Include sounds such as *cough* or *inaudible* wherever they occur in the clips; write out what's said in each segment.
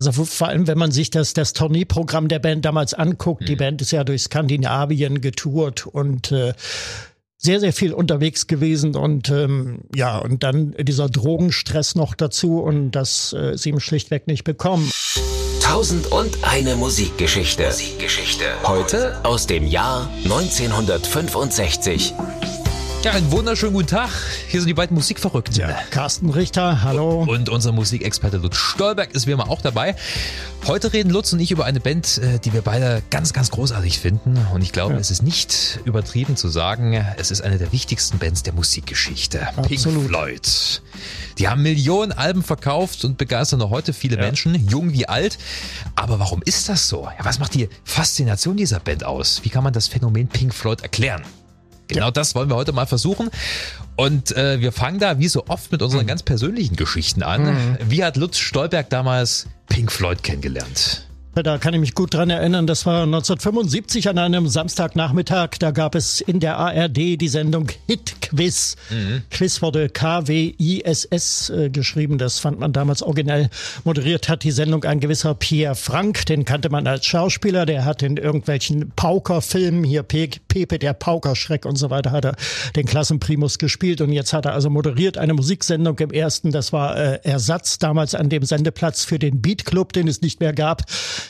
Also vor allem, wenn man sich das, das Tourneeprogramm der Band damals anguckt, mhm. die Band ist ja durch Skandinavien getourt und äh, sehr, sehr viel unterwegs gewesen und ähm, ja, und dann dieser Drogenstress noch dazu und das äh, sie ihm schlichtweg nicht bekommen. Tausend und eine Musikgeschichte. Musikgeschichte. Heute aus dem Jahr 1965. Ja, einen wunderschönen guten Tag. Hier sind die beiden Musikverrückten. Ja, Carsten Richter, hallo. Und unser Musikexperte Lutz Stolberg ist wie immer auch dabei. Heute reden Lutz und ich über eine Band, äh, die wir beide ganz, ganz großartig finden. Und ich glaube, ja. es ist nicht übertrieben zu sagen, es ist eine der wichtigsten Bands der Musikgeschichte. Absolut. Pink Floyd. Die haben Millionen Alben verkauft und begeistern noch heute viele ja. Menschen, jung wie alt. Aber warum ist das so? Ja, was macht die Faszination dieser Band aus? Wie kann man das Phänomen Pink Floyd erklären? Genau ja. das wollen wir heute mal versuchen. Und äh, wir fangen da wie so oft mit unseren mhm. ganz persönlichen Geschichten an. Mhm. Wie hat Lutz Stolberg damals Pink Floyd kennengelernt? Da kann ich mich gut dran erinnern. Das war 1975 an einem Samstagnachmittag. Da gab es in der ARD die Sendung Hit Quiz. Mhm. Quiz wurde K-W-I-S-S äh, geschrieben. Das fand man damals originell. Moderiert hat die Sendung ein gewisser Pierre Frank. Den kannte man als Schauspieler. Der hat in irgendwelchen Pauker-Filmen, hier Pe Pepe der Paukerschreck und so weiter, hat er den Klassenprimus gespielt. Und jetzt hat er also moderiert eine Musiksendung im ersten. Das war äh, Ersatz damals an dem Sendeplatz für den Beat Club, den es nicht mehr gab.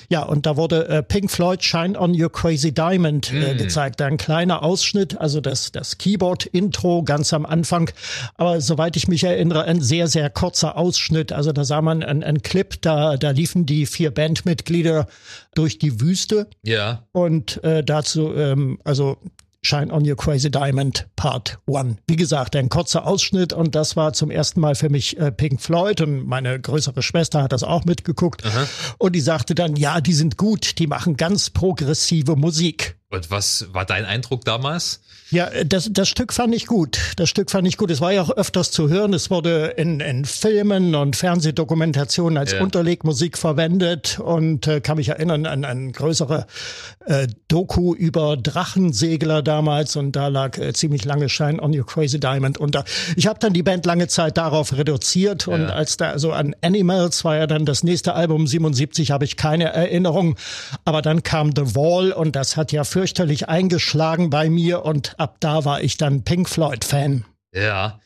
Ja, und da wurde äh, Pink Floyd Shine on Your Crazy Diamond äh, mm. gezeigt. Ein kleiner Ausschnitt, also das, das Keyboard-Intro ganz am Anfang. Aber soweit ich mich erinnere, ein sehr, sehr kurzer Ausschnitt. Also da sah man einen Clip, da, da liefen die vier Bandmitglieder durch die Wüste. Ja. Und äh, dazu, ähm, also Shine on Your Crazy Diamond Part 1. Wie gesagt, ein kurzer Ausschnitt und das war zum ersten Mal für mich äh, Pink Floyd und meine größere Schwester hat das auch mitgeguckt Aha. und die sagte dann, ja, die sind gut, die machen ganz progressive Musik. Und was war dein Eindruck damals? Ja, das, das Stück fand ich gut. Das Stück fand ich gut. Es war ja auch öfters zu hören. Es wurde in, in Filmen und Fernsehdokumentationen als ja. Unterlegmusik verwendet und äh, kann mich erinnern an ein größere äh, Doku über Drachensegler damals und da lag äh, ziemlich lange Shine on Your Crazy Diamond unter. Ich habe dann die Band lange Zeit darauf reduziert und ja. als da so an Animals war ja dann das nächste Album 77 habe ich keine Erinnerung, aber dann kam The Wall und das hat ja fürchterlich eingeschlagen bei mir und ab da war ich dann Pink Floyd-Fan. Ja,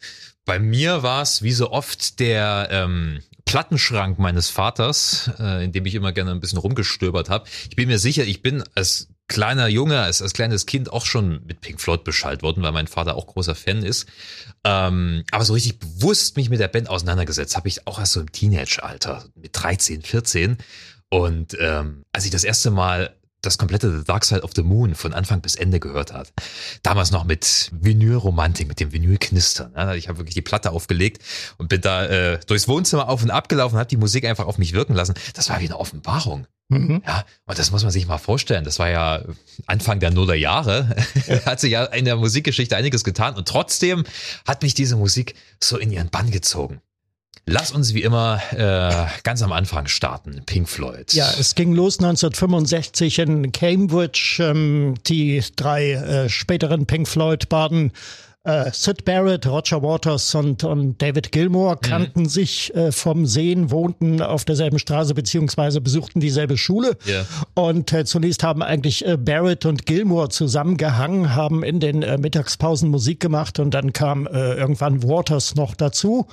bei mir war es wie so oft der ähm, Plattenschrank meines Vaters, äh, in dem ich immer gerne ein bisschen rumgestöbert habe. Ich bin mir sicher, ich bin als kleiner Junge, als, als kleines Kind auch schon mit Pink Floyd Bescheid worden, weil mein Vater auch großer Fan ist. Ähm, aber so richtig bewusst mich mit der Band auseinandergesetzt habe ich auch erst so im Teenage-Alter, mit 13, 14. Und ähm, als ich das erste Mal das komplette The Dark Side of the Moon von Anfang bis Ende gehört hat. Damals noch mit Vinylromantik, mit dem Vinylknistern. Ich habe wirklich die Platte aufgelegt und bin da äh, durchs Wohnzimmer auf und ab gelaufen, habe die Musik einfach auf mich wirken lassen. Das war wie eine Offenbarung. Mhm. Ja, und das muss man sich mal vorstellen. Das war ja Anfang der Nuller Jahre. Ja. *laughs* hat sich ja in der Musikgeschichte einiges getan und trotzdem hat mich diese Musik so in ihren Bann gezogen. Lass uns wie immer äh, ganz am Anfang starten. Pink Floyd. Ja, es ging los 1965 in Cambridge. Ähm, die drei äh, späteren Pink Floyd-Baden äh, Sid Barrett, Roger Waters und, und David Gilmour mhm. kannten mhm. sich äh, vom Sehen, wohnten auf derselben Straße beziehungsweise besuchten dieselbe Schule. Yeah. Und äh, zunächst haben eigentlich äh, Barrett und Gilmour zusammengehangen, haben in den äh, Mittagspausen Musik gemacht und dann kam äh, irgendwann Waters noch dazu.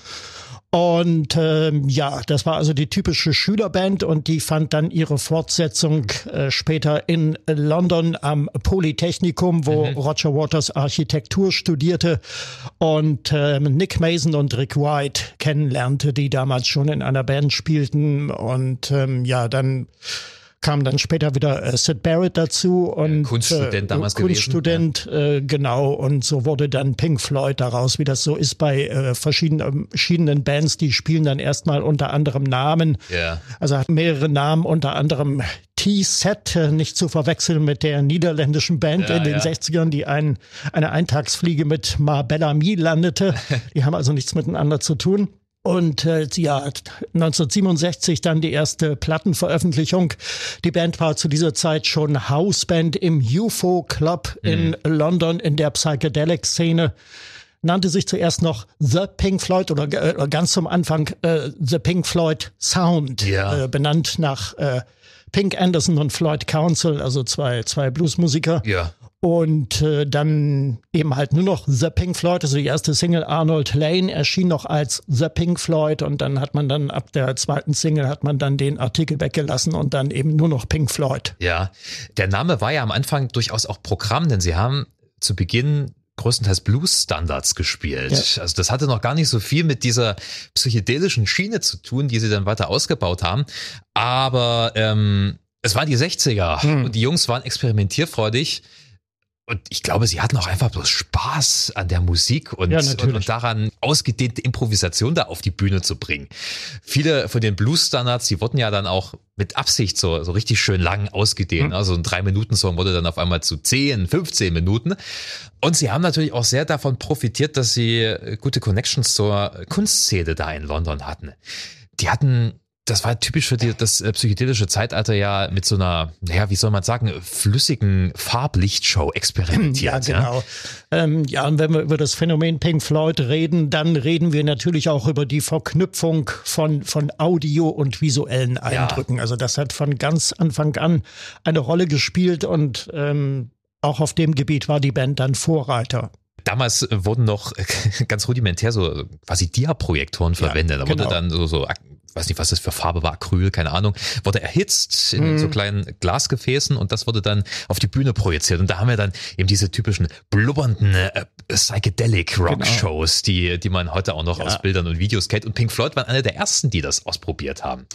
Und ähm, ja, das war also die typische Schülerband und die fand dann ihre Fortsetzung äh, später in London am Polytechnikum, wo mhm. Roger Waters Architektur studierte und ähm, Nick Mason und Rick White kennenlernte, die damals schon in einer Band spielten und ähm, ja, dann kam dann später wieder äh, Sid Barrett dazu und Kunststudent äh, damals Kunststudent gewesen, ja. äh, genau und so wurde dann Pink Floyd daraus, wie das so ist bei äh, verschiedenen, verschiedenen Bands, die spielen dann erstmal unter anderem Namen, ja. also hat mehrere Namen, unter anderem T-Set, nicht zu verwechseln mit der niederländischen Band ja, in den ja. 60ern, die ein, eine Eintagsfliege mit Marbella Me landete. *laughs* Die haben also nichts miteinander zu tun. Und äh, ja, 1967 dann die erste Plattenveröffentlichung. Die Band war zu dieser Zeit schon Hausband im UFO Club in mhm. London in der Psychedelic-Szene. nannte sich zuerst noch The Pink Floyd oder äh, ganz zum Anfang äh, The Pink Floyd Sound, Ja. äh, benannt nach äh, Pink Anderson und Floyd Council, also zwei, zwei Bluesmusiker. Ja. Und äh, dann eben halt nur noch The Pink Floyd, also die erste Single Arnold Lane erschien noch als The Pink Floyd und dann hat man dann ab der zweiten Single hat man dann den Artikel weggelassen und dann eben nur noch Pink Floyd. Ja, der Name war ja am Anfang durchaus auch Programm, denn sie haben zu Beginn größtenteils Blues-Standards gespielt. Also das hatte noch gar nicht so viel mit dieser psychedelischen Schiene zu tun, die sie dann weiter ausgebaut haben. Aber ähm, es waren die 60er Hm. und die Jungs waren experimentierfreudig. Und ich glaube, sie hatten auch einfach bloß Spaß an der Musik und, Ja, und, und daran, ausgedehnte Improvisation da auf die Bühne zu bringen. Viele von den Blues-Standards, die wurden ja dann auch mit Absicht so, so richtig schön lang ausgedehnt. Mhm. Also ein Drei-Minuten-Song wurde dann auf einmal zu 10, 15 Minuten. Und sie haben natürlich auch sehr davon profitiert, dass sie gute Connections zur Kunstszene da in London hatten. Die hatten das war typisch für die, das äh, psychedelische Zeitalter ja mit so einer, naja, wie soll man sagen, flüssigen Farblichtshow *clears throat* experimentiert. Ja, genau. Ähm, ja, und wenn wir über das Phänomen Pink Floyd reden, dann reden wir natürlich auch über die Verknüpfung von, von Audio und visuellen Eindrücken. Also das hat von ganz Anfang an eine Rolle gespielt und ähm, auch auf dem Gebiet war die Band dann Vorreiter. Damals wurden noch *laughs* ganz rudimentär so quasi Dia-Projektoren verwendet. Da wurde genau. dann so, so, weiß nicht, was das für Farbe war, Acryl, keine Ahnung, wurde erhitzt in Mhm. so kleinen Glasgefäßen und das wurde dann auf die Bühne projiziert. Und da haben wir dann eben diese typischen blubbernden äh, Psychedelic Rock Shows, die, die man heute auch noch aus Bildern und Videos kennt. Und Pink Floyd waren einer der ersten, die das ausprobiert haben.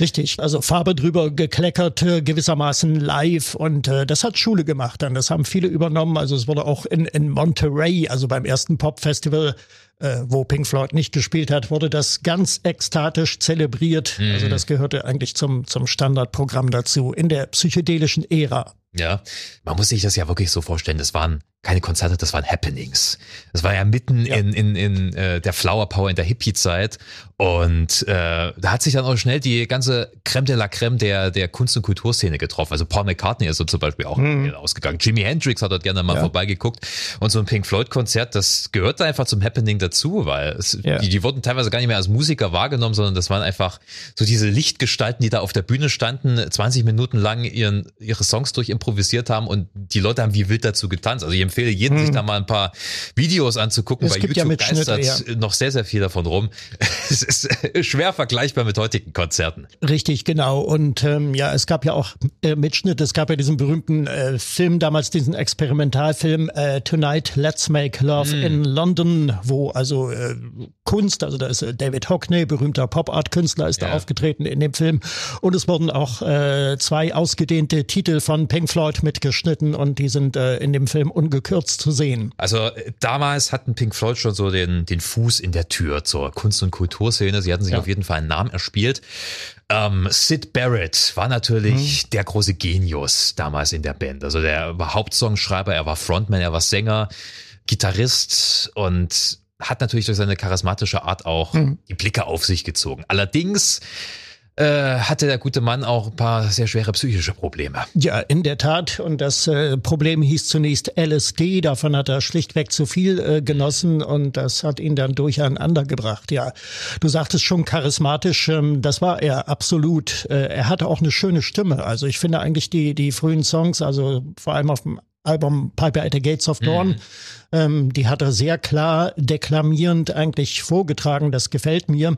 Richtig, also Farbe drüber gekleckert, äh, gewissermaßen live und äh, das hat Schule gemacht dann. Das haben viele übernommen. Also es wurde auch in, in Monterey, also beim ersten Pop-Festival, äh, wo Pink Floyd nicht gespielt hat, wurde das ganz ekstatisch zelebriert. Also das gehörte eigentlich zum, zum Standardprogramm dazu in der psychedelischen Ära. Ja, man muss sich das ja wirklich so vorstellen. Das waren keine Konzerte, das waren Happenings. Das war ja mitten Ja. in, in, in äh, der Flower Power in der Hippie-Zeit. Und äh, da hat sich dann auch schnell die ganze Creme de la Creme der, der Kunst- und Kulturszene getroffen. Also Paul McCartney ist so zum Beispiel auch ausgegangen. Jimi Hendrix hat dort gerne mal. Ja. vorbeigeguckt. Und so ein Pink Floyd-Konzert, das gehörte einfach zum Happening dazu, weil es, Ja. die, die wurden teilweise gar nicht mehr als Musiker wahrgenommen, sondern das waren einfach so diese Lichtgestalten, die da auf der Bühne standen, 20 Minuten lang ihren, ihre Songs durch improvisiert haben und die Leute haben wie wild dazu getanzt. Also empfehle jedem, sich da mal ein paar Videos anzugucken. Es Bei gibt ja YouTube Mitschnitte, geistert noch sehr, sehr viel davon rum. *laughs* Es ist schwer vergleichbar mit heutigen Konzerten. Richtig, genau. Und ähm, ja, es gab ja auch äh, Mitschnitte. Es gab ja diesen berühmten äh, Film damals, diesen Experimentalfilm äh, Tonight Let's Make Love in London, wo also äh, Kunst, also da ist äh, David Hockney, berühmter Pop-Art-Künstler, ist Ja. da aufgetreten in dem Film. Und es wurden auch äh, zwei ausgedehnte Titel von Pink Floyd mitgeschnitten und die sind äh, in dem Film ungekürzt zu sehen. Also äh, damals hatten Pink Floyd schon so den, den Fuß in der Tür zur Kunst- und Kulturszene. Sie hatten sich Ja. auf jeden Fall einen Namen erspielt. Ähm, Sid Barrett war Mhm. natürlich der große Genius damals in der Band. Also der war Hauptsongschreiber, er war Frontman, er war Sänger, Gitarrist und hat natürlich durch seine charismatische Art auch Mhm. die Blicke auf sich gezogen. Allerdings äh, hatte der gute Mann auch ein paar sehr schwere psychische Probleme. Ja, in der Tat. Und das äh, Problem hieß zunächst LSD. Davon hat er schlichtweg zu viel äh, genossen und das hat ihn dann durcheinander gebracht. Ja, du sagtest schon charismatisch. Ähm, das war er absolut. Äh, er hatte auch eine schöne Stimme. Also ich finde eigentlich die die frühen Songs, also vor allem auf dem Album Piper at the Gates of Dawn, ähm, die hat er sehr klar deklamierend eigentlich vorgetragen. Das gefällt mir.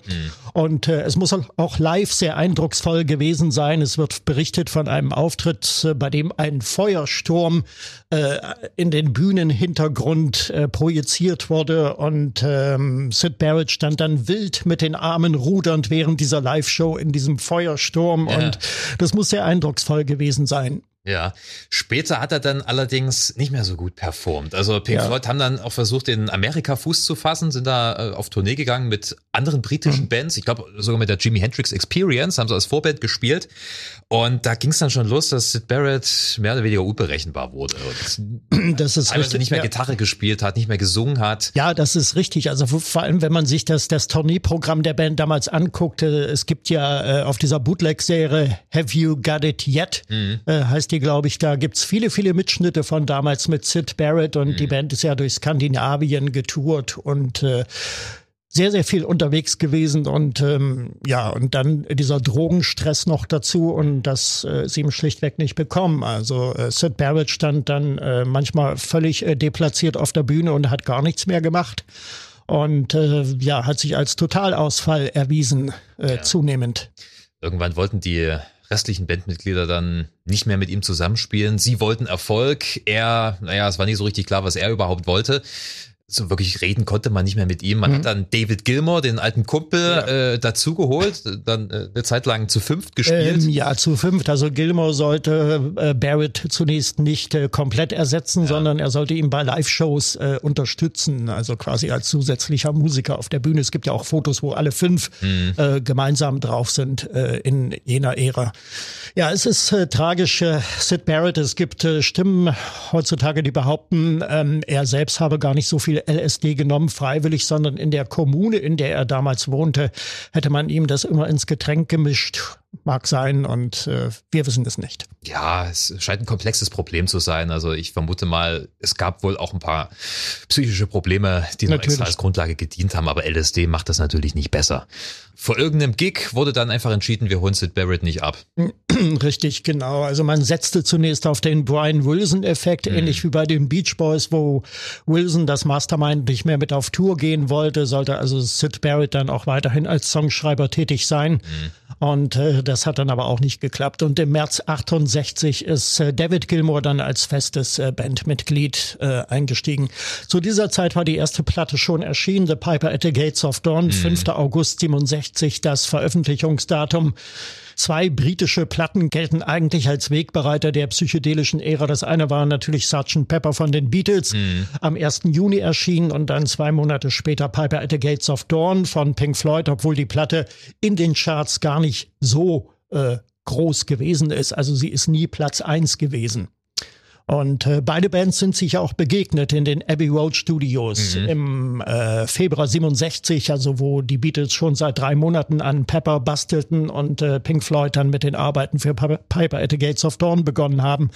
Und äh, es muss auch live sehr eindrucksvoll gewesen sein. Es wird berichtet von einem Auftritt, äh, bei dem ein Feuersturm äh, in den Bühnenhintergrund äh, projiziert wurde und ähm, Sid Barrett stand dann wild mit den Armen rudernd während dieser Live-Show in diesem Feuersturm Ja. und das muss sehr eindrucksvoll gewesen sein. Ja, später hat er dann allerdings nicht mehr so gut performt. Also Pink Ja. Floyd haben dann auch versucht, in Amerika Fuß zu fassen, sind da äh, auf Tournee gegangen mit anderen britischen Bands. Ich glaube sogar mit der Jimi Hendrix Experience haben sie als Vorband gespielt. Und da ging es dann schon los, dass Sid Barrett mehr oder weniger unberechenbar wurde und *clears throat* Das ist richtig. nicht mehr ja. Gitarre gespielt hat, nicht mehr gesungen hat. Ja, das ist richtig. Also vor- allem, wenn man sich das, das Tourneeprogramm der Band damals anguckte, es gibt ja äh, auf dieser Bootleg-Serie Have You Got It Yet, äh, heißt die, glaube ich, da gibt's viele, viele Mitschnitte von damals mit Sid Barrett und mhm. die Band ist ja durch Skandinavien getourt und äh, sehr, sehr viel unterwegs gewesen und ähm, ja, und dann dieser Drogenstress noch dazu und das äh, sie ihm schlichtweg nicht bekommen. Also äh, Sid Barrett stand dann äh, manchmal völlig äh, deplatziert auf der Bühne und hat gar nichts mehr gemacht und äh, ja, hat sich als Totalausfall erwiesen, äh, ja. zunehmend. Irgendwann wollten die restlichen Bandmitglieder dann nicht mehr mit ihm zusammenspielen. Sie wollten Erfolg. Er, naja, es war nicht so richtig klar, was er überhaupt wollte so wirklich reden konnte man nicht mehr mit ihm. Man mhm. hat dann David Gilmore, den alten Kumpel, ja. äh, dazugeholt, dann äh, eine Zeit lang zu fünft gespielt. Ähm, ja, zu fünft. Also Gilmore sollte äh, Barrett zunächst nicht äh, komplett ersetzen, ja. sondern er sollte ihn bei Live-Shows äh, unterstützen, also quasi als zusätzlicher Musiker auf der Bühne. Es gibt ja auch Fotos, wo alle fünf mhm. äh, gemeinsam drauf sind äh, in jener Ära. Ja, es ist äh, tragisch. Äh, Sid Barrett, es gibt äh, Stimmen heutzutage, die behaupten, ähm, er selbst habe gar nicht so viel LSD genommen, freiwillig, sondern in der Kommune, in der er damals wohnte, hätte man ihm das immer ins Getränk gemischt mag sein und äh, wir wissen es nicht. Ja, es scheint ein komplexes Problem zu sein. Also ich vermute mal, es gab wohl auch ein paar psychische Probleme, die noch extra als Grundlage gedient haben, aber LSD macht das natürlich nicht besser. Vor irgendeinem Gig wurde dann einfach entschieden, wir holen Sid Barrett nicht ab. *clears throat* Richtig, genau. Also man setzte zunächst auf den Brian Wilson-Effekt, mhm. ähnlich wie bei den Beach Boys, wo Wilson das Mastermind nicht mehr mit auf Tour gehen wollte, sollte also Sid Barrett dann auch weiterhin als Songschreiber tätig sein. Mhm. Und äh, das hat dann aber auch nicht geklappt. Und im März 68 ist äh, David Gilmour dann als festes äh, Bandmitglied äh, eingestiegen. Zu dieser Zeit war die erste Platte schon erschienen, The Piper at the Gates of Dawn, mhm. 5. August 67, das Veröffentlichungsdatum. Zwei britische Platten gelten eigentlich als Wegbereiter der psychedelischen Ära. Das eine war natürlich Sgt. Pepper von den Beatles, mhm. am 1. Juni erschienen und dann zwei Monate später Piper at the Gates of Dawn von Pink Floyd, obwohl die Platte in den Charts gar nicht so äh, groß gewesen ist. Also sie ist nie Platz eins gewesen. Und äh, beide Bands sind sich auch begegnet in den Abbey Road Studios mhm. im äh, Februar 67, also wo die Beatles schon seit drei Monaten an Pepper bastelten und äh, Pink Floyd dann mit den Arbeiten für Piper at the Gates of Dawn begonnen haben.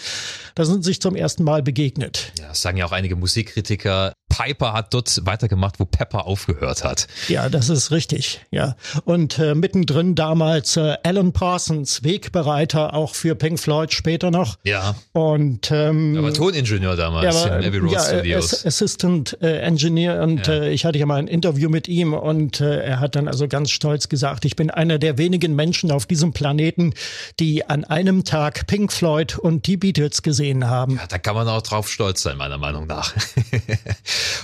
Da sind sich zum ersten Mal begegnet. Ja, das sagen ja auch einige Musikkritiker. Piper hat dort weitergemacht, wo Pepper aufgehört hat. Ja, das ist richtig. Ja. Und äh, mittendrin damals äh, Alan Parsons, Wegbereiter auch für Pink Floyd später noch. Ja. Und ähm, er war Toningenieur damals ja, in Abbey Road ja, Studios. Assistant äh, Engineer und ja. äh, ich hatte ja mal ein Interview mit ihm und äh, er hat dann also ganz stolz gesagt, ich bin einer der wenigen Menschen auf diesem Planeten, die an einem Tag Pink Floyd und die Beatles gesehen haben. Ja, da kann man auch drauf stolz sein, meiner Meinung nach. *laughs*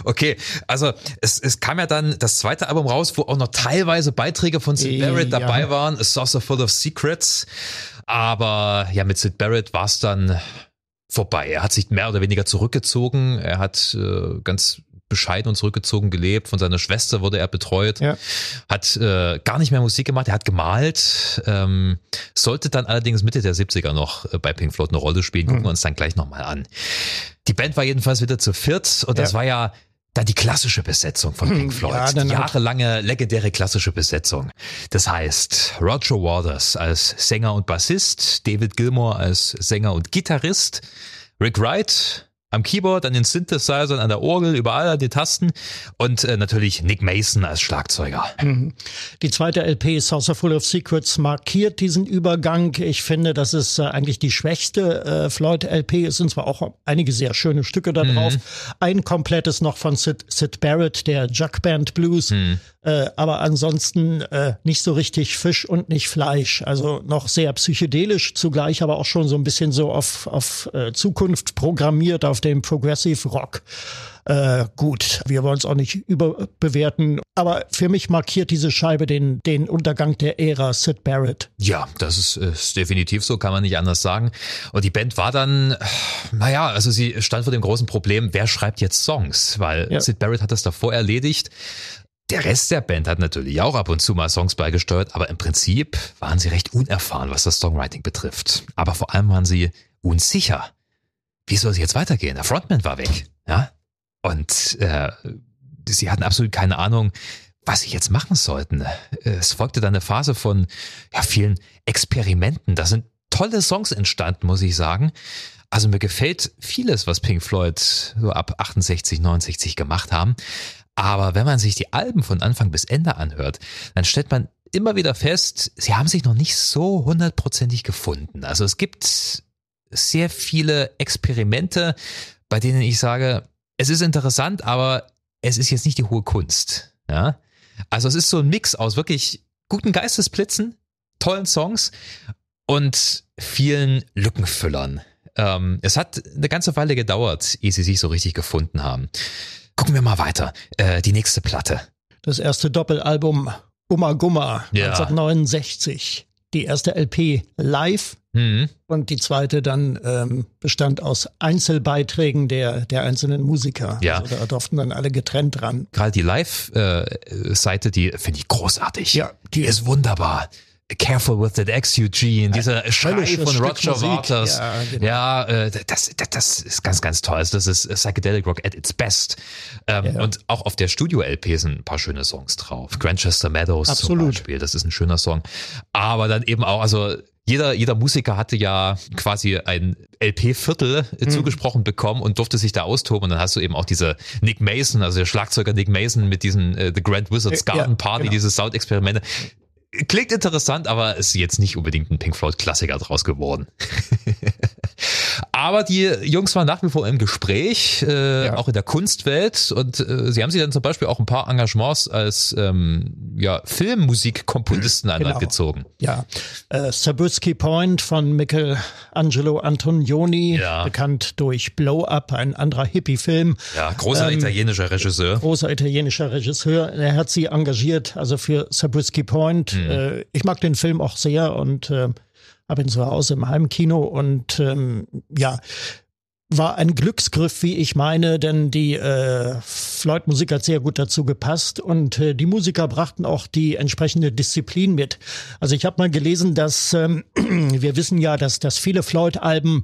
Okay, also es, es kam ja dann das zweite Album raus, wo auch noch teilweise Beiträge von Sid Barrett ja. dabei waren, A Saucer Full of Secrets. Aber ja, mit Sid Barrett war es dann vorbei. Er hat sich mehr oder weniger zurückgezogen. Er hat äh, ganz bescheiden und zurückgezogen gelebt. Von seiner Schwester wurde er betreut. Ja. Hat äh, gar nicht mehr Musik gemacht. Er hat gemalt. Ähm, sollte dann allerdings Mitte der 70er noch äh, bei Pink Floyd eine Rolle spielen. Gucken mhm. wir uns dann gleich nochmal an. Die Band war jedenfalls wieder zu viert und ja. das war ja dann die klassische Besetzung von Pink Floyd. Ja, die jahrelange legendäre klassische Besetzung. Das heißt, Roger Waters als Sänger und Bassist, David Gilmour als Sänger und Gitarrist, Rick Wright am Keyboard, an den Synthesizern, an der Orgel, überall an den Tasten und äh, natürlich Nick Mason als Schlagzeuger. Mhm. Die zweite LP, Saucer Full of Secrets, markiert diesen Übergang. Ich finde, das ist äh, eigentlich die schwächste äh, Floyd-LP. Es sind zwar auch einige sehr schöne Stücke da drauf. Mhm. Ein komplettes noch von Sid, Sid Barrett, der Jug Band Blues. Mhm. Äh, aber ansonsten äh, nicht so richtig Fisch und nicht Fleisch. Also noch sehr psychedelisch, zugleich aber auch schon so ein bisschen so auf, auf äh, Zukunft programmiert, auf dem Progressive Rock. Äh, gut, wir wollen es auch nicht überbewerten, aber für mich markiert diese Scheibe den, den Untergang der Ära Sid Barrett. Ja, das ist, ist definitiv so, kann man nicht anders sagen. Und die Band war dann, naja, also sie stand vor dem großen Problem, wer schreibt jetzt Songs? Weil ja. Sid Barrett hat das davor erledigt. Der Rest der Band hat natürlich auch ab und zu mal Songs beigesteuert, aber im Prinzip waren sie recht unerfahren, was das Songwriting betrifft. Aber vor allem waren sie unsicher. Wie soll es jetzt weitergehen? Der Frontman war weg, ja? Und äh, sie hatten absolut keine Ahnung, was sie jetzt machen sollten. Es folgte dann eine Phase von ja, vielen Experimenten. Da sind tolle Songs entstanden, muss ich sagen. Also mir gefällt vieles, was Pink Floyd so ab 68, 69 gemacht haben. Aber wenn man sich die Alben von Anfang bis Ende anhört, dann stellt man immer wieder fest, sie haben sich noch nicht so hundertprozentig gefunden. Also es gibt sehr viele Experimente, bei denen ich sage, es ist interessant, aber es ist jetzt nicht die hohe Kunst. Ja? Also es ist so ein Mix aus wirklich guten Geistesblitzen, tollen Songs und vielen Lückenfüllern. Ähm, es hat eine ganze Weile gedauert, ehe sie sich so richtig gefunden haben. Gucken wir mal weiter. Äh, die nächste Platte. Das erste Doppelalbum Umma Gumma Ja. 1969. Die erste LP live Mhm. und die zweite dann ähm, bestand aus Einzelbeiträgen der, der einzelnen Musiker. Ja. Also da durften dann alle getrennt ran. Gerade die Live-Seite, die finde ich großartig. Ja, die die ist wunderbar. Careful with that X, Eugene, dieser Schrei von Roger. Waters. Ja, genau. Ja, äh, das, das, das ist ganz, ganz toll. Also das ist Psychedelic Rock at its best. Ähm, Ja. Und auch auf der Studio-LP sind ein paar schöne Songs drauf. Grantchester Meadows zum Absolut. Beispiel, das ist ein schöner Song. Aber dann eben auch, also jeder, jeder Musiker hatte ja quasi ein LP-Viertel Mhm. zugesprochen bekommen und durfte sich da austoben. Und dann hast du eben auch diese Nick Mason, also der Schlagzeuger Nick Mason mit diesen äh, The Grand Wizards ja, Garden Party, genau. diese Soundexperimente. Klingt interessant, aber ist jetzt nicht unbedingt ein Pink Floyd Klassiker draus geworden. *laughs* aber die Jungs waren nach wie vor im Gespräch, äh, Ja. auch in der Kunstwelt und äh, sie haben sich dann zum Beispiel auch ein paar Engagements als ähm, ja, Filmmusikkomponisten an Genau. gezogen. Ja, äh, Sabrisky Point von Michelangelo Antonioni, Ja. bekannt durch Blow Up, ein anderer Hippie-Film. Ja, großer Ähm, italienischer Regisseur. Großer italienischer Regisseur. Er hat sie engagiert, also für Sabrisky Point. Äh, ich mag den Film auch sehr und äh, habe ihn zu Hause im Heimkino und ähm, ja, war ein Glücksgriff, wie ich meine, denn die äh, Floyd-Musik hat sehr gut dazu gepasst und äh, die Musiker brachten auch die entsprechende Disziplin mit. Also ich habe mal gelesen, dass ähm, *clears throat* wir wissen ja, dass, dass viele Floyd-Alben,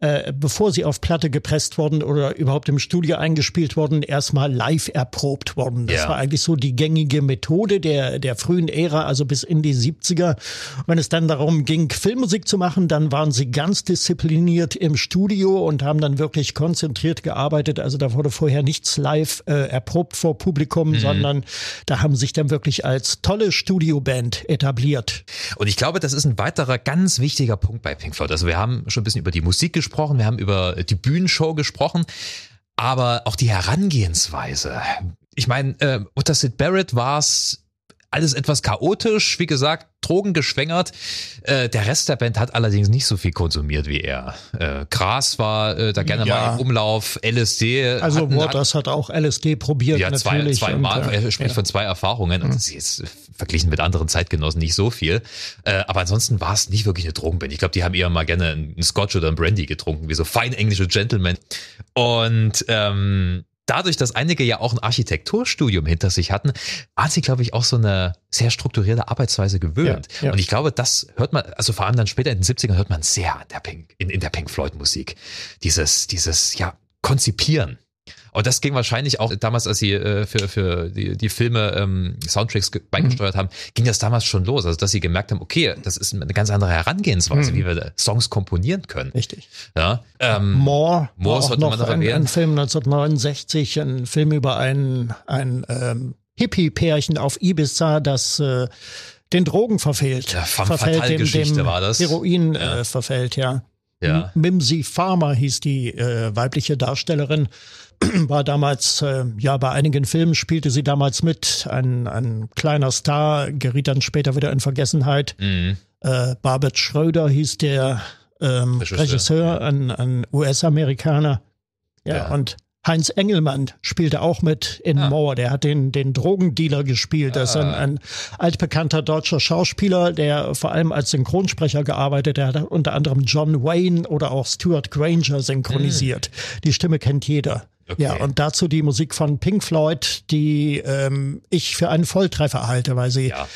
äh, bevor sie auf Platte gepresst wurden oder überhaupt im Studio eingespielt wurden, erstmal live erprobt wurden. Das Ja. war eigentlich so die gängige Methode der, der frühen Ära, also bis in die 70er. Wenn es dann darum ging, Filmmusik zu machen, dann waren sie ganz diszipliniert im Studio und haben dann wirklich konzentriert gearbeitet. Also da wurde vorher nichts live äh, erprobt vor Publikum, sondern da haben sich dann wirklich als tolle Studioband etabliert. Und ich glaube, das ist ein weiterer ganz wichtiger Punkt bei Pink Floyd. Also wir haben schon ein bisschen über die Musik gesprochen, wir haben über die Bühnenshow gesprochen, aber auch die Herangehensweise. Ich meine, äh, unter Sid Barrett war es alles etwas chaotisch, wie gesagt, Drogen geschwängert. Äh, der Rest der Band hat allerdings nicht so viel konsumiert wie er. Äh, Gras war äh, da gerne Ja. mal im Umlauf, LSD. Also hatten- Waters hat auch LSD probiert ja, zwei, natürlich. zweimal. und, äh, er spricht ja. von zwei Erfahrungen. Und das ist jetzt verglichen mit anderen Zeitgenossen nicht so viel. Äh, aber ansonsten war es nicht wirklich eine Drogenband. Ich glaube, die haben eher mal gerne einen Scotch oder einen Brandy getrunken, wie so fein englische Gentlemen. Und ähm, dadurch, dass einige ja auch ein Architekturstudium hinter sich hatten, waren sie, glaube ich, auch so eine sehr strukturierte Arbeitsweise gewöhnt. Ja, ja. Und ich glaube, das hört man, also vor allem dann später in den 70ern hört man sehr an der Pink, in, in der Pink Floyd Musik. Dieses, dieses, ja, Konzipieren. Und das ging wahrscheinlich auch damals, als sie äh, für, für die, die Filme ähm, Soundtracks ge- beigesteuert haben, ging das damals schon los. Also dass sie gemerkt haben, okay, das ist eine ganz andere Herangehensweise, wie wir Songs komponieren können. Richtig. Ja, ähm, More, More sollte man noch noch ein, erwähnen. ein Film 1969, ein Film über ein, ein ähm, Hippie-Pärchen auf Ibiza, das äh, den Drogen verfehlt. Ja, Fatale dem, Geschichte dem war das. Heroin Ja. Äh, verfällt, ja. ja. Mimsy Farmer hieß die äh, weibliche Darstellerin. *clears throat* War damals, äh, ja, bei einigen Filmen spielte sie damals mit. Ein, ein kleiner Star, geriet dann später wieder in Vergessenheit. Mhm. Äh, Barbet Schröder hieß der ähm, Regisseur, Regisseur, ein, ein US-Amerikaner. Ja, Ja. und Heinz Engelmann spielte auch mit in Ah. Moore. Der hat den, den Drogendealer gespielt. Das ist ein, ein altbekannter deutscher Schauspieler, der vor allem als Synchronsprecher gearbeitet hat. Der hat unter anderem John Wayne oder auch Stuart Granger synchronisiert. Die Stimme kennt jeder. Mm. Okay. Ja, und dazu die Musik von Pink Floyd, die ähm, ich für einen Volltreffer halte, weil sie Ja.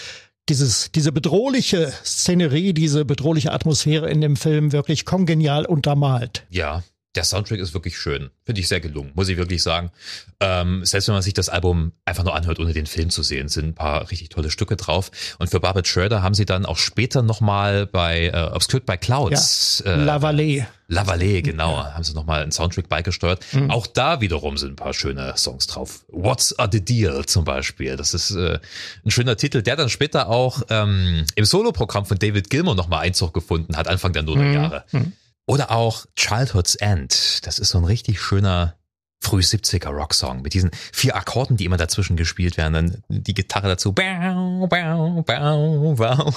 dieses, diese bedrohliche Szenerie, diese bedrohliche Atmosphäre in dem Film wirklich kongenial untermalt. Ja. Der Soundtrack ist wirklich schön. Finde ich sehr gelungen, muss ich wirklich sagen. Ähm, selbst wenn man sich das Album einfach nur anhört, ohne den Film zu sehen, sind ein paar richtig tolle Stücke drauf. Und für Barbara Schroeder haben sie dann auch später nochmal bei äh, Obscured by Clouds. Ja, äh, La Vallée. La Vallée, genau, ja. haben sie nochmal einen Soundtrack beigesteuert. Mhm. Auch da wiederum sind ein paar schöne Songs drauf. What's a the Deal zum Beispiel. Das ist äh, ein schöner Titel, der dann später auch ähm, im Soloprogramm von David Gilmour nochmal Einzug gefunden hat, Anfang der Nullerjahre. Mhm. Oder auch Childhood's End. Das ist so ein richtig schöner früh 70er Rocksong mit diesen vier Akkorden, die immer dazwischen gespielt werden. Dann die Gitarre dazu. Bau, bau, bau, bau.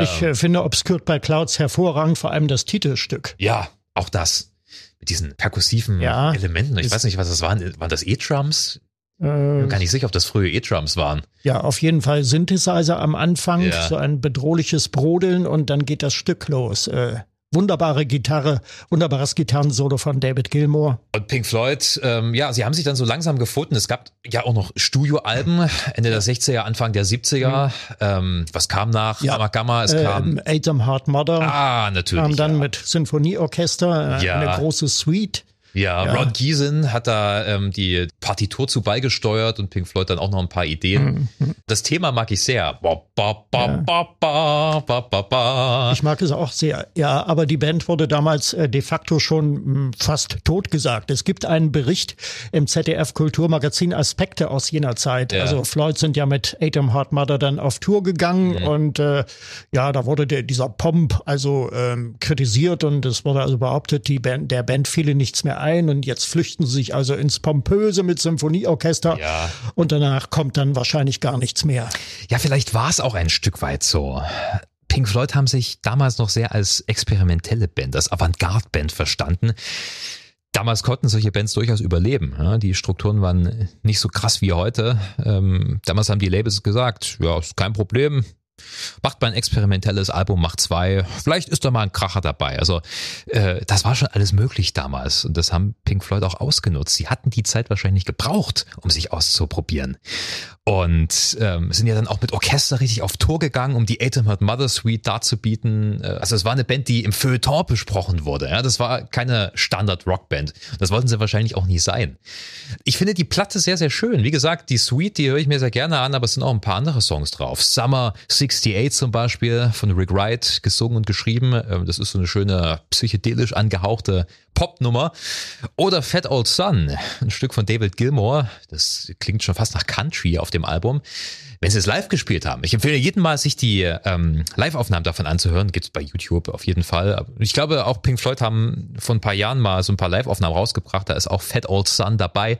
ich äh, finde Obscured by Clouds hervorragend, vor allem das Titelstück. Ja, auch das. Mit diesen perkussiven ja, Elementen. Ich weiß nicht, was das waren. Waren das E-Drums? Ich bin gar nicht sicher, ob das frühe E-Drums waren. Ja, auf jeden Fall Synthesizer am Anfang, ja. so ein bedrohliches Brodeln und dann geht das Stück los. Äh, wunderbare Gitarre, wunderbares Gitarrensolo von David Gilmour. Und Pink Floyd, ähm, ja, sie haben sich dann so langsam gefunden. Es gab ja auch noch Studioalben, Ende der 60er, Anfang der 70er. Mhm. Ähm, was kam nach ja, Gamma? Es äh, kam Atom Heart Mother. Ah, natürlich. Kam dann ja. mit Sinfonieorchester, äh, ja. eine große Suite. Ja, ja. Ron Giesen hat da ähm, die Partitur zu beigesteuert und Pink Floyd dann auch noch ein paar Ideen. Mhm. Das Thema mag ich sehr. Ba, ba, ba, ich mag es auch sehr. Ja, aber die Band wurde damals äh, de facto schon mh, hm, fast totgesagt. Es gibt einen Bericht im ZDF Kulturmagazin Aspekte aus jener Zeit. Ja. Also Floyd sind ja mit Atom Heart Mother dann auf Tour gegangen mhm. und äh, ja, da wurde der, dieser Pomp also ähm, kritisiert und es wurde also behauptet, die Band, der Band fiele nichts mehr ein und jetzt flüchten sie sich also ins Pompöse mit Symphonieorchester ja. und danach kommt dann wahrscheinlich gar nichts mehr. Ja, vielleicht war es auch ein Stück weit so. Pink Floyd haben sich damals noch sehr als experimentelle Band, als Avantgarde-Band verstanden. Damals konnten solche Bands durchaus überleben. Die Strukturen waren nicht so krass wie heute. Ähm, damals haben die Labels gesagt, ja, ist kein Problem, Macht mal ein experimentelles Album, macht zwei. Vielleicht ist da mal ein Kracher dabei. Also äh, das war schon alles möglich damals und das haben Pink Floyd auch ausgenutzt. Sie hatten die Zeit wahrscheinlich gebraucht, um sich auszuprobieren. Und ähm, sind ja dann auch mit Orchester richtig auf Tour gegangen, um die Atom Heart Mother Suite darzubieten. Äh, also es war eine Band, die im Feuilleton besprochen wurde. Ja? Das war keine Standard-Rockband. Das wollten sie wahrscheinlich auch nie sein. Ich finde die Platte sehr, sehr schön. Wie gesagt, die Suite, die höre ich mir sehr gerne an, aber es sind auch ein paar andere Songs drauf. Summer 68 zum Beispiel von Rick Wright gesungen und geschrieben. Ähm, das ist so eine schöne psychedelisch angehauchte Popnummer. Oder Fat Old Son, ein Stück von David Gilmour. Das klingt schon fast nach Country auf dem Album. Wenn sie es live gespielt haben, ich empfehle jedem mal, sich die ähm, Live-Aufnahmen davon anzuhören. Gibt es bei YouTube auf jeden Fall. Ich glaube, auch Pink Floyd haben vor ein paar Jahren mal so ein paar Live-Aufnahmen rausgebracht. Da ist auch Fat Old Son dabei.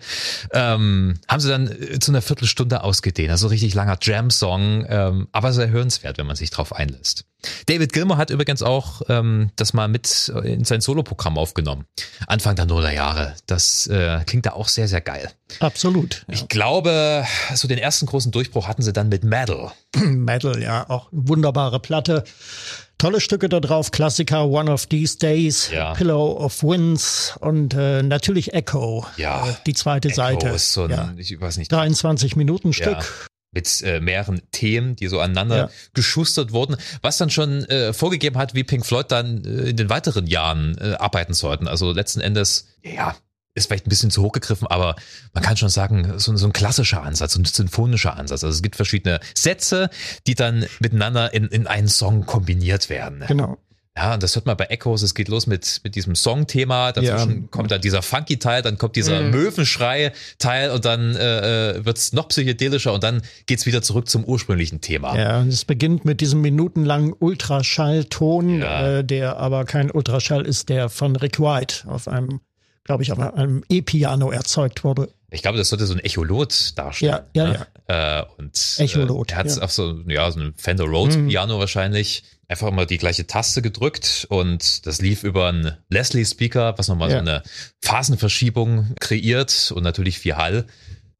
Ähm, haben sie dann äh, zu einer Viertelstunde ausgedehnt. Also richtig langer Jam-Song, ähm, aber sehr hörenswert, wenn man sich drauf einlässt. David Gilmour hat übrigens auch ähm, das mal mit in sein Soloprogramm aufgenommen. Anfang der Nullerjahre. Das äh, klingt da auch sehr, sehr geil. Absolut. Ja. Ich glaube, so den ersten großen Durchbruch hatten sie dann mit Metal. *clears throat* Metal, ja, auch wunderbare Platte. Tolle Stücke da drauf, Klassiker, One of These Days, ja. Pillow of Winds und äh, natürlich Echo. Ja. Äh, die zweite Echo Seite. Ist so ein, ja. ich weiß nicht. 23 Minuten Stück. Ja mit äh, mehreren Themen, die so aneinander ja. geschustert wurden, was dann schon äh, vorgegeben hat, wie Pink Floyd dann äh, in den weiteren Jahren äh, arbeiten sollten. Also letzten Endes, ja, ist vielleicht ein bisschen zu hoch gegriffen, aber man kann schon sagen, so, so ein klassischer Ansatz, so ein symphonischer Ansatz. Also es gibt verschiedene Sätze, die dann miteinander in, in einen Song kombiniert werden. Genau. Ja, und das hört man bei Echoes, es geht los mit, mit diesem Songthema, dazwischen ja. kommt dann dieser Funky-Teil, dann kommt dieser mhm. Möwenschrei-Teil und dann äh, äh wird es noch psychedelischer und dann geht's wieder zurück zum ursprünglichen Thema. Ja, und es beginnt mit diesem minutenlangen Ultraschallton, ja. äh, der aber kein Ultraschall ist, der von Rick White auf einem, glaube ich, auf einem E-Piano erzeugt wurde. Ich glaube, das sollte so ein Echolot darstellen. Ja, ja, ne? ja. Äh, und Echolot. Äh, er hat ja. auf so, ja, so ein Fender Rhodes mhm. Piano wahrscheinlich einfach immer die gleiche Taste gedrückt und das lief über einen Leslie Speaker, was nochmal ja. so eine Phasenverschiebung kreiert und natürlich viel Hall.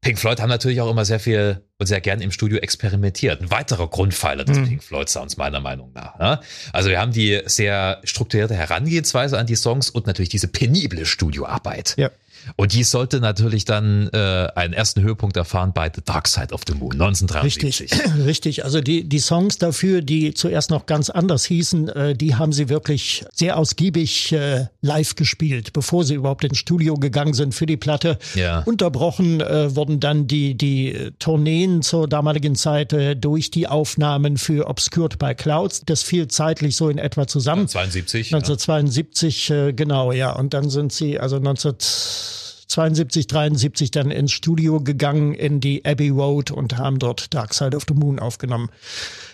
Pink Floyd haben natürlich auch immer sehr viel und sehr gern im Studio experimentiert. Ein weiterer Grundpfeiler des mhm. Pink Floyd Sounds meiner Meinung nach. Ne? Also wir haben die sehr strukturierte Herangehensweise an die Songs und natürlich diese penible Studioarbeit. Ja. Und die sollte natürlich dann äh, einen ersten Höhepunkt erfahren bei The Dark Side of the Moon 1973. Richtig, *clears throat* richtig. Also die, die Songs dafür, die zuerst noch ganz anders hießen, äh, die haben sie wirklich sehr ausgiebig äh, live gespielt, bevor sie überhaupt ins Studio gegangen sind für die Platte. Ja. Unterbrochen äh, wurden dann die, die Tourneen zur damaligen Zeit äh, durch die Aufnahmen für Obscured by Clouds. Das fiel zeitlich so in etwa zusammen. 72. 1972, ja. äh, genau, ja. Und dann sind sie, also 19 72, 73 dann ins Studio gegangen in die Abbey Road und haben dort Dark Side of the Moon aufgenommen.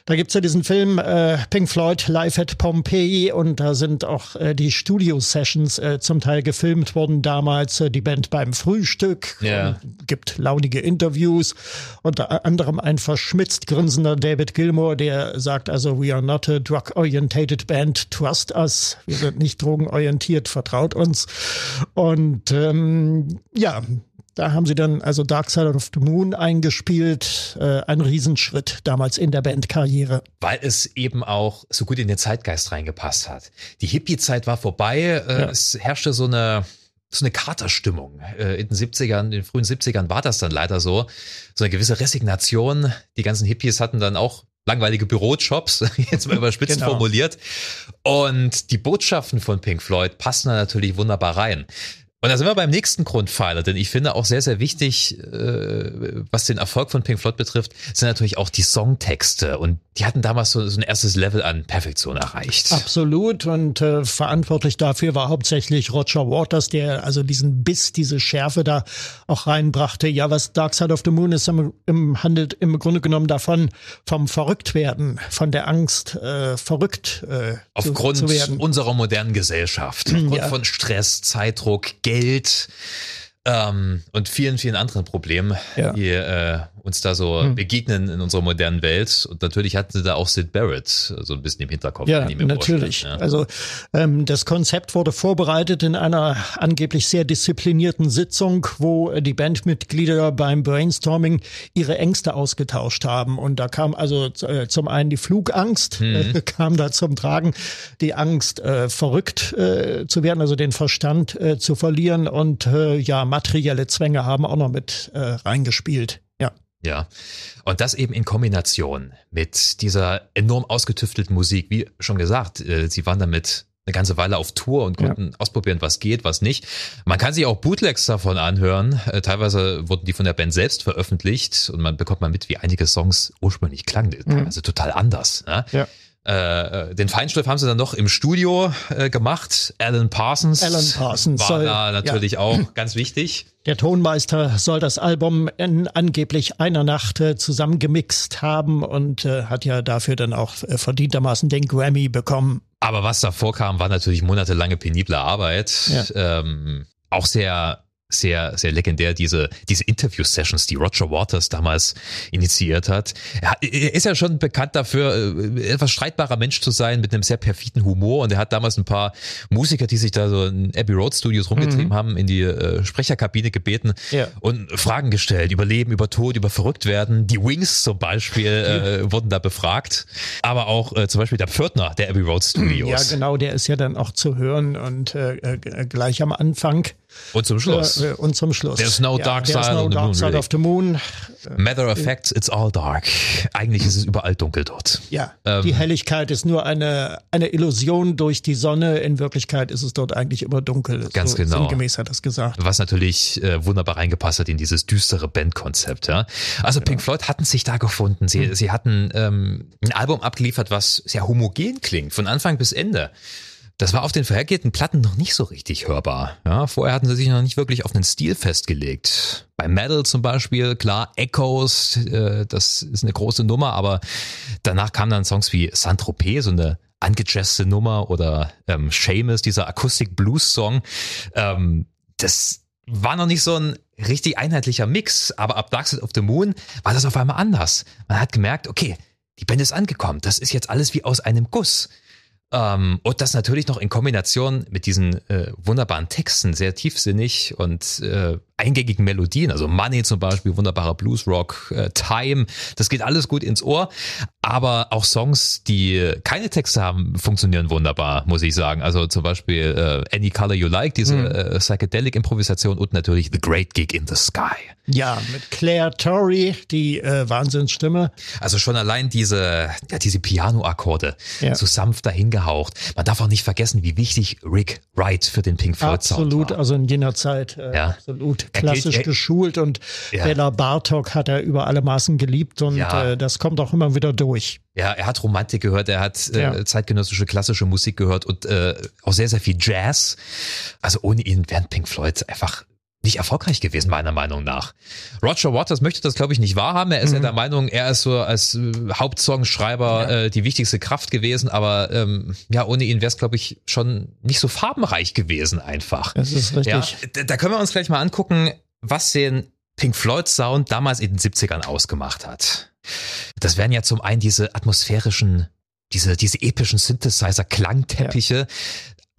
Da gibt's ja diesen Film äh, Pink Floyd Live at Pompeii und da sind auch äh, die Studio-Sessions äh, zum Teil gefilmt worden damals. Äh, die Band beim Frühstück Ja. gibt launige Interviews. Unter anderem ein verschmitzt grinsender David Gilmour, der sagt also, we are not a drug-orientated band, trust us. Wir sind nicht drogenorientiert, vertraut uns. Und ähm, ja, da haben sie dann also Dark Side of the Moon eingespielt. Äh, ein Riesenschritt damals in der Bandkarriere. Weil es eben auch so gut in den Zeitgeist reingepasst hat. Die Hippie-Zeit war vorbei, äh, Ja. es herrschte so eine so eine Katerstimmung. Äh, in den 70ern, in den frühen 70ern war das dann leider so. So eine gewisse Resignation. Die ganzen Hippies hatten dann auch langweilige Bürojobs, *laughs* jetzt mal überspitzt Genau. formuliert. Und die Botschaften von Pink Floyd passen da natürlich wunderbar rein. Und da sind wir beim nächsten Grundpfeiler, denn ich finde auch sehr, sehr wichtig, äh, was den Erfolg von Pink Floyd betrifft, sind natürlich auch die Songtexte. Und die hatten damals so, so ein erstes Level an Perfektion erreicht. Absolut. Und äh, verantwortlich dafür war hauptsächlich Roger Waters, der also diesen Biss, diese Schärfe da auch reinbrachte. Ja, was Dark Side of the Moon ist, im, im, handelt im Grunde genommen davon, vom Verrücktwerden, von der Angst, äh, verrückt äh, Aufgrund zu, zu werden. unserer modernen Gesellschaft, aufgrund Ja. von Stress, Zeitdruck, Geld ähm, und vielen, vielen anderen Problemen, Ja. Hm. die äh, uns da so begegnen in unserer modernen Welt. Und natürlich hatten sie da auch Sid Barrett so ein bisschen im Hinterkopf. Ja, natürlich. Ja. Also ähm, das Konzept wurde vorbereitet in einer angeblich sehr disziplinierten Sitzung, wo äh, die Bandmitglieder beim Brainstorming ihre Ängste ausgetauscht haben. Und da kam also äh, zum einen die Flugangst, äh, *laughs* kam da zum Tragen, die Angst, äh, verrückt äh, zu werden, also den Verstand zu verlieren und ja, materielle Zwänge haben auch noch mit äh, reingespielt. Ja. Ja, und das eben in Kombination mit dieser enorm ausgetüftelten Musik. Wie schon gesagt, äh, sie waren damit eine ganze Weile auf Tour und konnten ausprobieren, was geht, was nicht. Man kann sich auch Bootlegs davon anhören. Äh, Teilweise wurden die von der Band selbst veröffentlicht und man bekommt mal mit, wie einige Songs ursprünglich klangen. Teilweise total anders. Ne? Ja. Äh, den Feinschliff haben sie dann noch im Studio äh, gemacht. Alan Parsons, Alan Parsons war soll- da natürlich auch ganz wichtig. Der Tonmeister soll das Album in angeblich einer Nacht äh, zusammengemixt haben und äh, hat ja dafür dann auch äh, verdientermaßen den Grammy bekommen. Aber was davor kam, war natürlich monatelange penible Arbeit. Ja. Ähm, auch sehr, sehr, sehr legendär, diese, diese Interview-Sessions, die Roger Waters damals initiiert hat. Er, ist ja schon bekannt dafür, äh, etwas streitbarer Mensch zu sein, mit einem sehr perfiden Humor. Und er hat damals ein paar Musiker, die sich da so in Abbey Road Studios rumgetrieben haben, in die äh, Sprecherkabine gebeten Ja. und Fragen gestellt über Leben, über Tod, über Verrücktwerden. Die Wings zum Beispiel äh, wurden da befragt. Aber auch äh, zum Beispiel der Pförtner der Abbey Road Studios. Ja, genau, der ist ja dann auch zu hören und äh, äh, gleich am Anfang Und zum Schluss. äh, und zum Schluss. There's no ja, dark there's side no of the dark moon, side really. of the moon. Matter of fact, it's all dark. Eigentlich ist es überall dunkel dort. Ja, Ähm. die Helligkeit ist nur eine, eine Illusion durch die Sonne. In Wirklichkeit ist es dort eigentlich immer dunkel. Ganz so, genau. Sinngemäß hat es gesagt. Was natürlich äh, wunderbar reingepasst hat in dieses düstere Bandkonzept. Ja? Also Pink Floyd hatten sich da gefunden. Sie, sie hatten ähm, ein Album abgeliefert, was sehr homogen klingt, von Anfang bis Ende. Das war auf den vorhergehenden Platten noch nicht so richtig hörbar. Ja, vorher hatten sie sich noch nicht wirklich auf einen Stil festgelegt. Bei Metal zum Beispiel, klar, Echoes, äh, das ist eine große Nummer, aber danach kamen dann Songs wie Saint-Tropez, so eine angejazzte Nummer oder ähm, Seamus, dieser Akustik-Blues-Song. Ähm, das war noch nicht so ein richtig einheitlicher Mix, aber ab Dark Side of the Moon war das auf einmal anders. Man hat gemerkt, okay, die Band ist angekommen. Das ist jetzt alles wie aus einem Guss. Ähm, und das natürlich noch in Kombination mit diesen äh, wunderbaren Texten, sehr tiefsinnig und äh, eingängigen Melodien, also Money zum Beispiel, wunderbarer Bluesrock, äh, Time, das geht alles gut ins Ohr, aber auch Songs, die keine Texte haben, funktionieren wunderbar, muss ich sagen. Also zum Beispiel äh, Any Color You Like, diese mhm. äh, Psychedelic-Improvisation und natürlich The Great Gig in the Sky. Ja, mit Claire Torrey, die äh, Wahnsinnsstimme. Also schon allein diese, ja, diese Piano-Akkorde, ja. so sanft dahingehaucht. Man darf auch nicht vergessen, wie wichtig Rick Wright für den Pink Floyd Sound Absolut, also in jener Zeit äh, ja. absolut klassisch gilt, geschult und ja. Bella Bartok hat er über alle Maßen geliebt und ja. äh, das kommt auch immer wieder durch. Ja, er hat Romantik gehört, er hat äh, zeitgenössische klassische Musik gehört und äh, auch sehr, sehr viel Jazz. Also ohne ihn wären Pink Floyd einfach nicht erfolgreich gewesen, meiner Meinung nach. Roger Waters möchte das, glaube ich, nicht wahrhaben. Er ist mhm. ja der Meinung, er ist so als äh, Hauptsongschreiber ja. äh, die wichtigste Kraft gewesen, aber ähm, ja, ohne ihn wäre es, glaube ich, schon nicht so farbenreich gewesen einfach. Das ist richtig. Ja, da können wir uns gleich mal angucken, was den Pink Floyd Sound damals in den 70ern ausgemacht hat. Das wären ja zum einen diese atmosphärischen diese, diese epischen Synthesizer-Klangteppiche,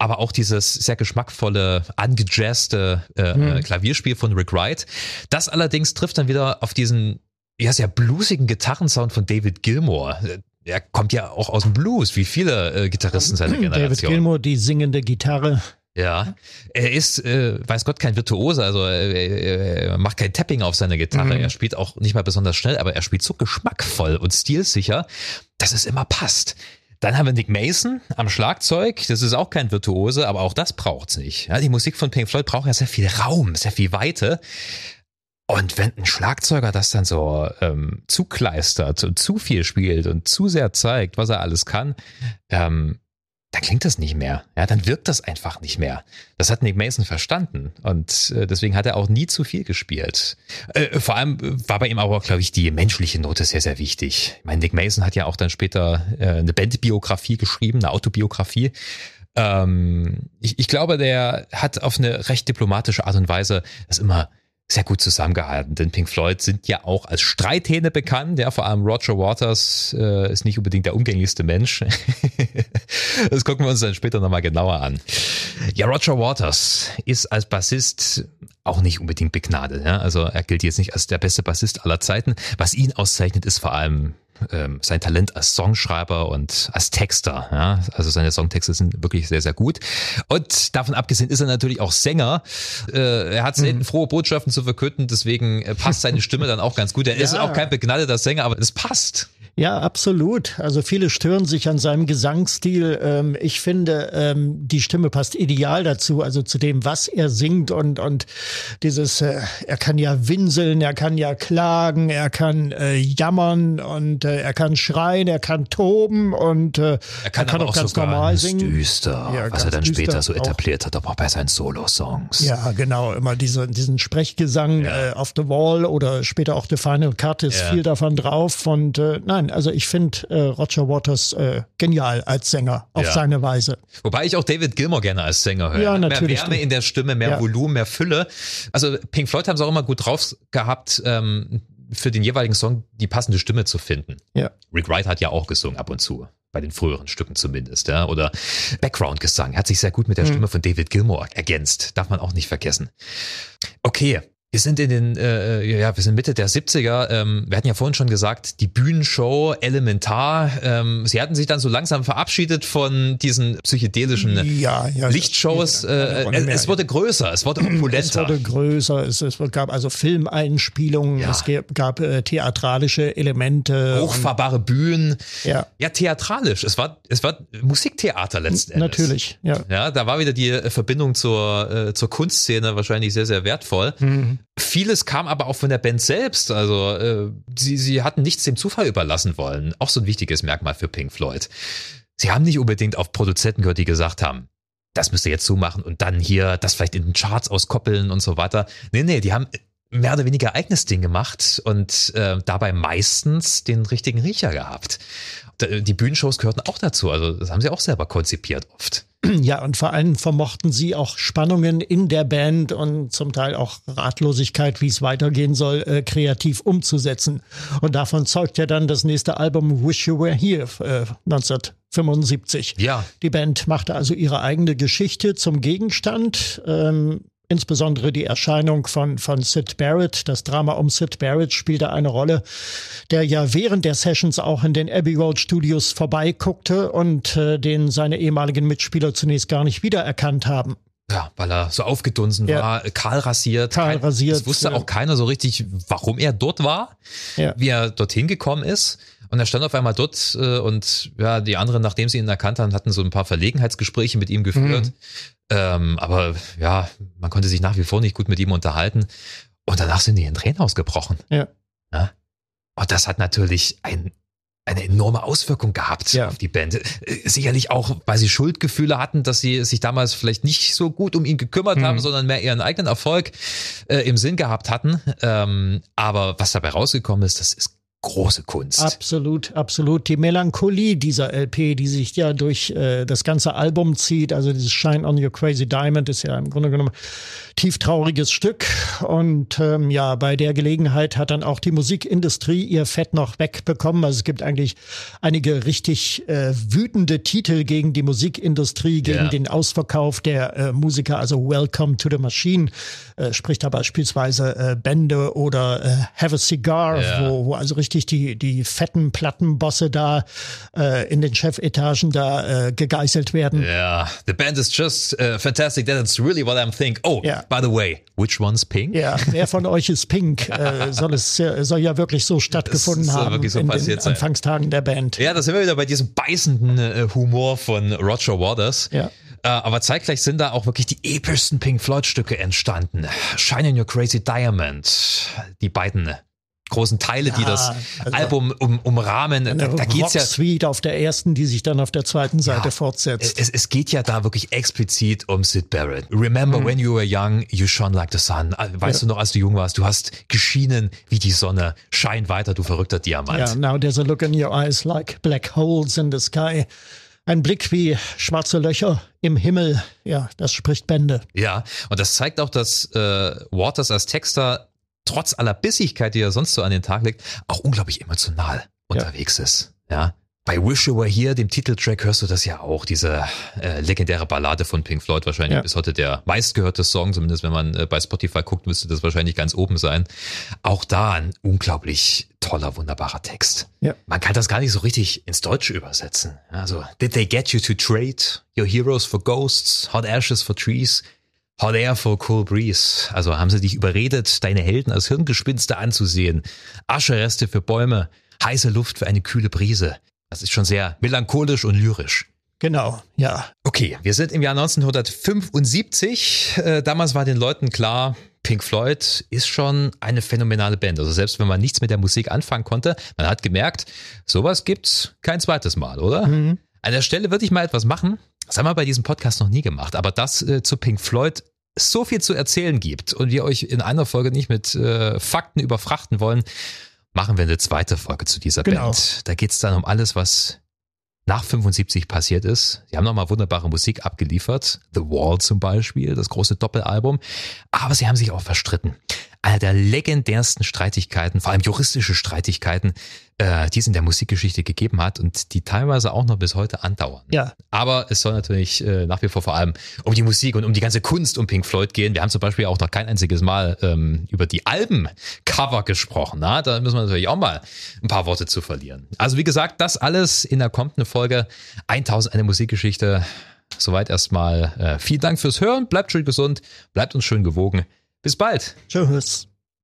aber auch dieses sehr geschmackvolle, angejazzte äh, hm. Klavierspiel von Rick Wright. Das allerdings trifft dann wieder auf diesen ja sehr bluesigen Gitarrensound von David Gilmour. Er kommt ja auch aus dem Blues, wie viele äh, Gitarristen seiner Generation. David Gilmour, die singende Gitarre. Ja, er ist, äh, weiß Gott, kein Virtuose, also äh, er macht kein Tapping auf seiner Gitarre. Mhm. Er spielt auch nicht mal besonders schnell, aber er spielt so geschmackvoll und stilsicher, dass es immer passt. Dann haben wir Nick Mason am Schlagzeug. Das ist auch kein Virtuose, aber auch das braucht's nicht. Ja, die Musik von Pink Floyd braucht ja sehr viel Raum, sehr viel Weite. Und wenn ein Schlagzeuger das dann so ähm, zukleistert und zu viel spielt und zu sehr zeigt, was er alles kann, ähm, dann klingt das nicht mehr. Ja, dann wirkt das einfach nicht mehr. Das hat Nick Mason verstanden und äh, deswegen hat er auch nie zu viel gespielt. Äh, vor allem war bei ihm aber, glaube ich, die menschliche Note sehr, sehr wichtig. Ich meine, Nick Mason hat ja auch dann später äh, eine Bandbiografie geschrieben, eine Autobiografie. Ähm, ich, ich glaube, der hat auf eine recht diplomatische Art und Weise das immer sehr gut zusammengehalten. Denn Pink Floyd sind ja auch als Streithähne bekannt. Ja, vor allem Roger Waters äh, ist nicht unbedingt der umgänglichste Mensch. *laughs* das gucken wir uns dann später nochmal genauer an. Ja, Roger Waters ist als Bassist auch nicht unbedingt begnadet. Ja? Also er gilt jetzt nicht als der beste Bassist aller Zeiten. Was ihn auszeichnet, ist vor allem ähm, sein Talent als Songschreiber und als Texter. Ja? Also seine Songtexte sind wirklich sehr, sehr gut. Und davon abgesehen ist er natürlich auch Sänger. Äh, er hat selten mhm. frohe Botschaften zu verkünden, deswegen äh, passt seine Stimme dann auch ganz gut. Er ja. ist auch kein begnadeter Sänger, aber es passt. Ja, absolut. Also viele stören sich an seinem Gesangsstil. Ähm, ich finde, ähm, die Stimme passt ideal dazu, also zu dem, was er singt und, und dieses, äh, er kann ja winseln, er kann ja klagen, er kann äh, jammern und äh, er kann schreien, er kann toben und er kann, er kann auch, auch ganz normal singen. düster, ja, was er dann später so etabliert auch. hat, aber auch bei seinen Solo-Songs. Ja, genau, immer diese, diesen Sprechgesang ja. auf The Wall oder später auch The Final Cut ist ja. viel davon drauf und nein, nein, also ich finde äh, Roger Waters äh, genial als Sänger auf ja. seine Weise. Wobei ich auch David Gilmour gerne als Sänger höre. Ja, natürlich. Mehr Wärme in der Stimme, mehr ja. Volumen, mehr Fülle. Also Pink Floyd haben es auch immer gut drauf gehabt, ähm, für den jeweiligen Song die passende Stimme zu finden. Ja. Rick Wright hat ja auch gesungen ab und zu bei den früheren Stücken zumindest, ja, oder Background-Gesang. Hat sich sehr gut mit der hm. Stimme von David Gilmour ergänzt. Darf man auch nicht vergessen. Okay, wir sind in den, äh, ja, wir sind Mitte der 70er. Ähm, wir hatten ja vorhin schon gesagt, die Bühnenshow elementar. Ähm, sie hatten sich dann so langsam verabschiedet von diesen psychedelischen ja, ja, Lichtshows. Äh, es, es wurde größer, es wurde opulenter. Es wurde größer, es, es gab also Filmeinspielungen, ja. es gab, gab äh, theatralische Elemente. Hochfahrbare Bühnen. Ja. ja, theatralisch. Es war, es war Musiktheater letzten Endes. Natürlich, ja. Ja, da war wieder die Verbindung zur, äh, zur Kunstszene wahrscheinlich sehr, sehr wertvoll. Mhm. Vieles kam aber auch von der Band selbst. Also äh, sie, sie hatten nichts dem Zufall überlassen wollen. Auch so ein wichtiges Merkmal für Pink Floyd. Sie haben nicht unbedingt auf Produzenten gehört, die gesagt haben, das müsst ihr jetzt so machen und dann hier das vielleicht in den Charts auskoppeln und so weiter. Nee, nee, die haben mehr oder weniger eigenes Ding gemacht und äh, dabei meistens den richtigen Riecher gehabt. Die Bühnenshows gehörten auch dazu, also das haben sie auch selber konzipiert oft. Ja, und vor allem vermochten sie auch Spannungen in der Band und zum Teil auch Ratlosigkeit, wie es weitergehen soll, äh, kreativ umzusetzen. Und davon zeugt ja dann das nächste Album Wish You Were Here äh, 1975. Ja. Die Band machte also ihre eigene Geschichte zum Gegenstand. Ähm, insbesondere die Erscheinung von, von Sid Barrett. Das Drama um Sid Barrett spielte eine Rolle, der ja während der Sessions auch in den Abbey Road Studios vorbeiguckte und äh, den seine ehemaligen Mitspieler zunächst gar nicht wiedererkannt haben. Ja, weil er so aufgedunsen ja. war, kahl rasiert. Kahl rasiert. Es wusste ja. auch keiner so richtig, warum er dort war, ja. wie er dorthin gekommen ist. Und er stand auf einmal dort äh, und ja, die anderen, nachdem sie ihn erkannt haben, hatten so ein paar Verlegenheitsgespräche mit ihm geführt. Mhm. Ähm, aber ja, man konnte sich nach wie vor nicht gut mit ihm unterhalten. Und danach sind die in Tränen ausgebrochen. Ja. ja? Und das hat natürlich ein eine enorme Auswirkung gehabt ja. auf die Band. Äh, sicherlich auch, weil sie Schuldgefühle hatten, dass sie sich damals vielleicht nicht so gut um ihn gekümmert mhm. haben, sondern mehr ihren eigenen Erfolg äh, im Sinn gehabt hatten. Ähm, aber was dabei rausgekommen ist, das ist große Kunst. Absolut, absolut. Die Melancholie dieser LP, die sich ja durch äh, das ganze Album zieht, also dieses Shine on Your Crazy Diamond ist ja im Grunde genommen tieftrauriges Stück. Und ähm, ja, bei der Gelegenheit hat dann auch die Musikindustrie ihr Fett noch wegbekommen. Also es gibt eigentlich einige richtig äh, wütende Titel gegen die Musikindustrie, gegen yeah. den Ausverkauf der äh, Musiker, also Welcome to the Machine, äh, spricht da beispielsweise äh, Bände oder äh, Have a Cigar, yeah. wo, wo also richtig richtig die, die fetten Plattenbosse da äh, in den Chefetagen da äh, gegeißelt werden. Ja, yeah. the band is just uh, fantastic. That's really what I'm thinking. Oh, yeah. by the way, which one's Pink? Ja, wer von euch ist Pink? *laughs* äh, soll es soll ja wirklich so stattgefunden das haben so in den Anfangstagen der Band. Ja, das sind wir wieder bei diesem beißenden äh, Humor von Roger Waters. Ja. Äh, aber zeitgleich sind da auch wirklich die epischsten Pink Floyd Stücke entstanden. Shine in Your Crazy Diamond, die beiden großen Teile, ja, die das also Album um, umrahmen. Da, da geht's ja Suite auf der ersten, die sich dann auf der zweiten Seite ja, fortsetzt. Es, es geht ja da wirklich explizit um Sid Barrett. Remember mhm. when you were young, you shone like the sun. Äh, weißt ja. du noch, als du jung warst, du hast geschienen wie die Sonne. Schein weiter, du verrückter Diamant. Ja, now there's a look in your eyes like black holes in the sky. Ein Blick wie schwarze Löcher im Himmel. Ja, das spricht Bände. Ja, und das zeigt auch, dass äh, Waters als Texter trotz aller Bissigkeit, die er sonst so an den Tag legt, auch unglaublich emotional unterwegs ja. ist. Ja. Bei Wish You Were Here, dem Titeltrack, hörst du das ja auch, diese äh, legendäre Ballade von Pink Floyd, wahrscheinlich ja. bis heute der meistgehörte Song, zumindest wenn man äh, bei Spotify guckt, müsste das wahrscheinlich ganz oben sein. Auch da ein unglaublich toller, wunderbarer Text. Ja. Man kann das gar nicht so richtig ins Deutsche übersetzen. Also, did they get you to trade your heroes for ghosts, hot ashes for trees? Hot Air for Cool Breeze. Also haben sie dich überredet, deine Helden als Hirngespinste anzusehen. Aschereste für Bäume, heiße Luft für eine kühle Brise. Das ist schon sehr melancholisch und lyrisch. Genau, ja. Okay, wir sind im Jahr 1975. Äh, damals war den Leuten klar, Pink Floyd ist schon eine phänomenale Band. Also selbst wenn man nichts mit der Musik anfangen konnte, man hat gemerkt, sowas gibt's kein zweites Mal, oder? Mhm. An der Stelle würde ich mal etwas machen. Das haben wir bei diesem Podcast noch nie gemacht, aber das äh, zu Pink Floyd so viel zu erzählen gibt und wir euch in einer Folge nicht mit äh, Fakten überfrachten wollen, machen wir eine zweite Folge zu dieser genau. Band. Da geht's dann um alles, was nach 75 passiert ist. Sie haben nochmal wunderbare Musik abgeliefert. The Wall zum Beispiel, das große Doppelalbum. Aber sie haben sich auch verstritten einer der legendärsten Streitigkeiten, vor allem juristische Streitigkeiten, äh, die es in der Musikgeschichte gegeben hat und die teilweise auch noch bis heute andauern. Ja. Aber es soll natürlich äh, nach wie vor vor allem um die Musik und um die ganze Kunst um Pink Floyd gehen. Wir haben zum Beispiel auch noch kein einziges Mal ähm, über die Albencover gesprochen. Na? Da müssen wir natürlich auch mal ein paar Worte zu verlieren. Also wie gesagt, das alles in der kommenden Folge 1000 eine Musikgeschichte. Soweit erstmal äh, vielen Dank fürs Hören. Bleibt schön gesund, bleibt uns schön gewogen. Bis bald. Tschüss.